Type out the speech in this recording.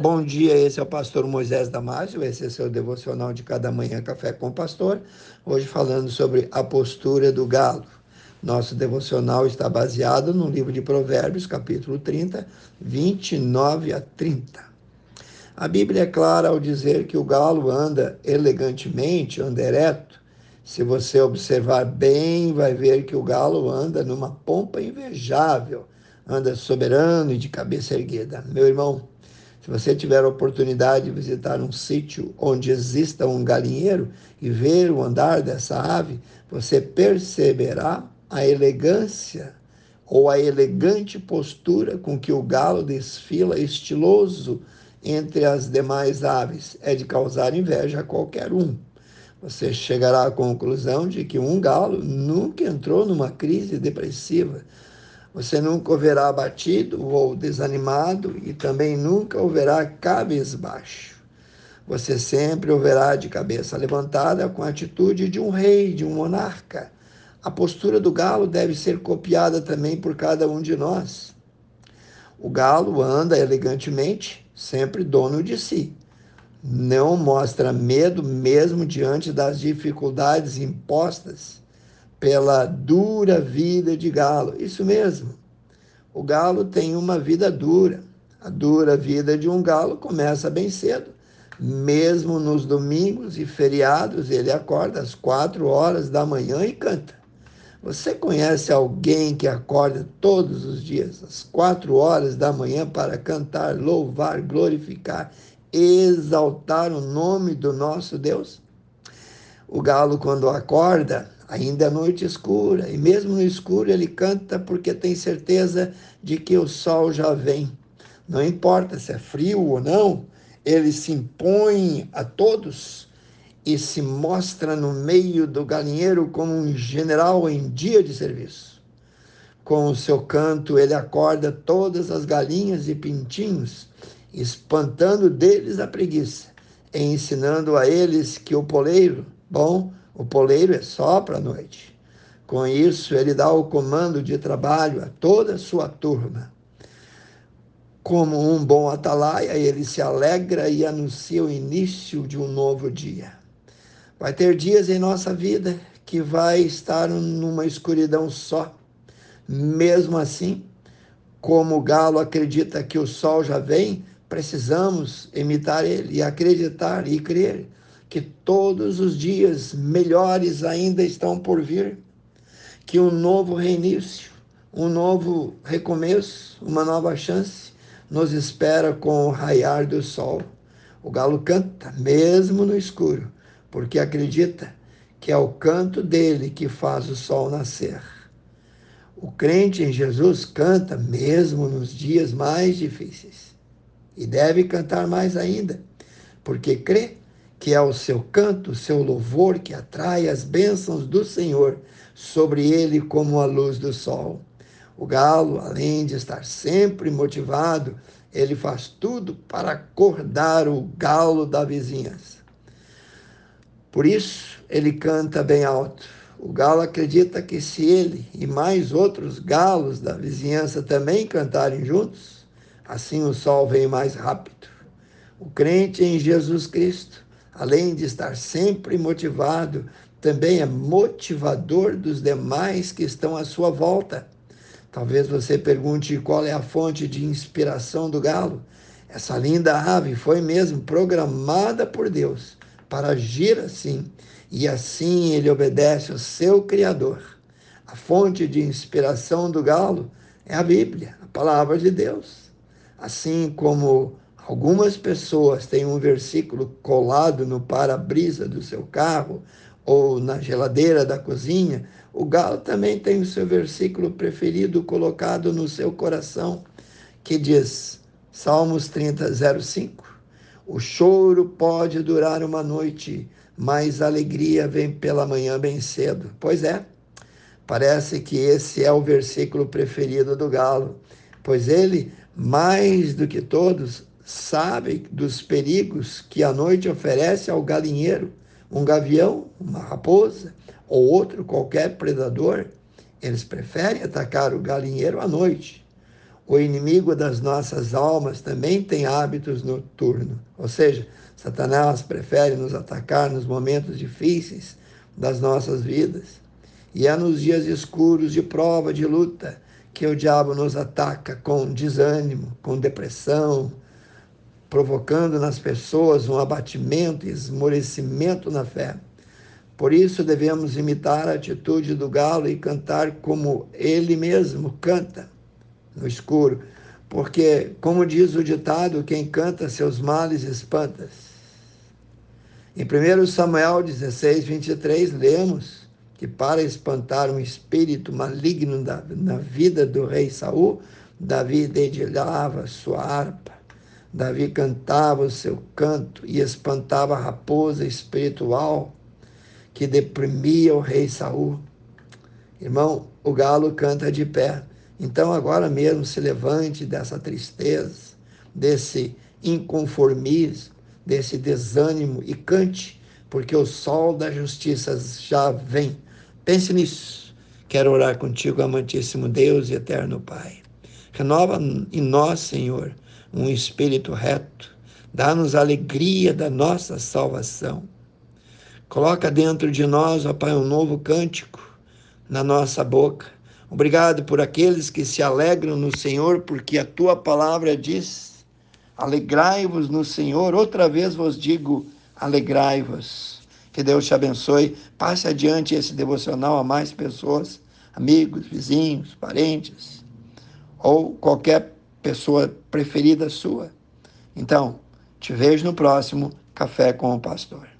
Bom dia, esse é o pastor Moisés Damásio, esse é seu devocional de cada manhã Café com o Pastor. Hoje falando sobre a postura do galo. Nosso devocional está baseado no livro de Provérbios, capítulo 30, 29 a 30. A Bíblia é clara ao dizer que o galo anda elegantemente, anda ereto. Se você observar bem, vai ver que o galo anda numa pompa invejável, anda soberano e de cabeça erguida. Meu irmão, se você tiver a oportunidade de visitar um sítio onde exista um galinheiro e ver o andar dessa ave, você perceberá a elegância ou a elegante postura com que o galo desfila estiloso entre as demais aves. É de causar inveja a qualquer um. Você chegará à conclusão de que um galo nunca entrou numa crise depressiva você nunca o verá abatido ou desanimado e também nunca o verá cabisbaixo. Você sempre o verá de cabeça levantada com a atitude de um rei, de um monarca. A postura do galo deve ser copiada também por cada um de nós. O galo anda elegantemente, sempre dono de si. Não mostra medo mesmo diante das dificuldades impostas pela dura vida de galo. Isso mesmo. O galo tem uma vida dura. A dura vida de um galo começa bem cedo. Mesmo nos domingos e feriados, ele acorda às quatro horas da manhã e canta. Você conhece alguém que acorda todos os dias às quatro horas da manhã para cantar, louvar, glorificar, exaltar o nome do nosso Deus? O galo, quando acorda, Ainda é noite escura, e mesmo no escuro ele canta porque tem certeza de que o sol já vem. Não importa se é frio ou não, ele se impõe a todos e se mostra no meio do galinheiro como um general em dia de serviço. Com o seu canto, ele acorda todas as galinhas e pintinhos, espantando deles a preguiça, e ensinando a eles que o poleiro, bom, o poleiro é só para a noite. Com isso, ele dá o comando de trabalho a toda a sua turma. Como um bom atalaia, ele se alegra e anuncia o início de um novo dia. Vai ter dias em nossa vida que vai estar numa escuridão só. Mesmo assim, como o galo acredita que o sol já vem, precisamos imitar ele e acreditar e crer que todos os dias melhores ainda estão por vir, que um novo reinício, um novo recomeço, uma nova chance nos espera com o raiar do sol. O galo canta mesmo no escuro, porque acredita que é o canto dele que faz o sol nascer. O crente em Jesus canta mesmo nos dias mais difíceis e deve cantar mais ainda, porque crê que é o seu canto, seu louvor que atrai as bênçãos do Senhor sobre ele como a luz do sol. O galo, além de estar sempre motivado, ele faz tudo para acordar o galo da vizinhança. Por isso, ele canta bem alto. O galo acredita que se ele e mais outros galos da vizinhança também cantarem juntos, assim o sol vem mais rápido. O crente em Jesus Cristo além de estar sempre motivado, também é motivador dos demais que estão à sua volta. Talvez você pergunte qual é a fonte de inspiração do galo. Essa linda ave foi mesmo programada por Deus para agir assim, e assim ele obedece ao seu Criador. A fonte de inspiração do galo é a Bíblia, a palavra de Deus. Assim como Algumas pessoas têm um versículo colado no para-brisa do seu carro ou na geladeira da cozinha. O galo também tem o seu versículo preferido colocado no seu coração, que diz, Salmos 30, 05. O choro pode durar uma noite, mas a alegria vem pela manhã bem cedo. Pois é, parece que esse é o versículo preferido do galo, pois ele, mais do que todos, sabe dos perigos que a noite oferece ao galinheiro, um gavião, uma raposa ou outro qualquer predador, eles preferem atacar o galinheiro à noite. O inimigo das nossas almas também tem hábitos noturnos, ou seja, Satanás prefere nos atacar nos momentos difíceis das nossas vidas. E é nos dias escuros de prova, de luta, que o diabo nos ataca com desânimo, com depressão, provocando nas pessoas um abatimento e esmorecimento na fé. Por isso devemos imitar a atitude do galo e cantar como ele mesmo canta no escuro, porque, como diz o ditado, quem canta seus males espanta. Em 1 Samuel 16, 23, lemos que para espantar um espírito maligno na vida do rei Saul, Davi dedilhava sua harpa, Davi cantava o seu canto e espantava a raposa espiritual que deprimia o rei Saul. Irmão, o galo canta de pé. Então agora mesmo se levante dessa tristeza, desse inconformismo, desse desânimo e cante, porque o sol da justiça já vem Pense nisso. Quero orar contigo, amantíssimo Deus e eterno Pai. Renova em nós, Senhor, um espírito reto. Dá-nos a alegria da nossa salvação. Coloca dentro de nós, ó Pai, um novo cântico na nossa boca. Obrigado por aqueles que se alegram no Senhor, porque a tua palavra diz: alegrai-vos no Senhor. Outra vez vos digo: alegrai-vos. Que Deus te abençoe. Passe adiante esse devocional a mais pessoas, amigos, vizinhos, parentes, ou qualquer pessoa preferida sua. Então, te vejo no próximo Café com o Pastor.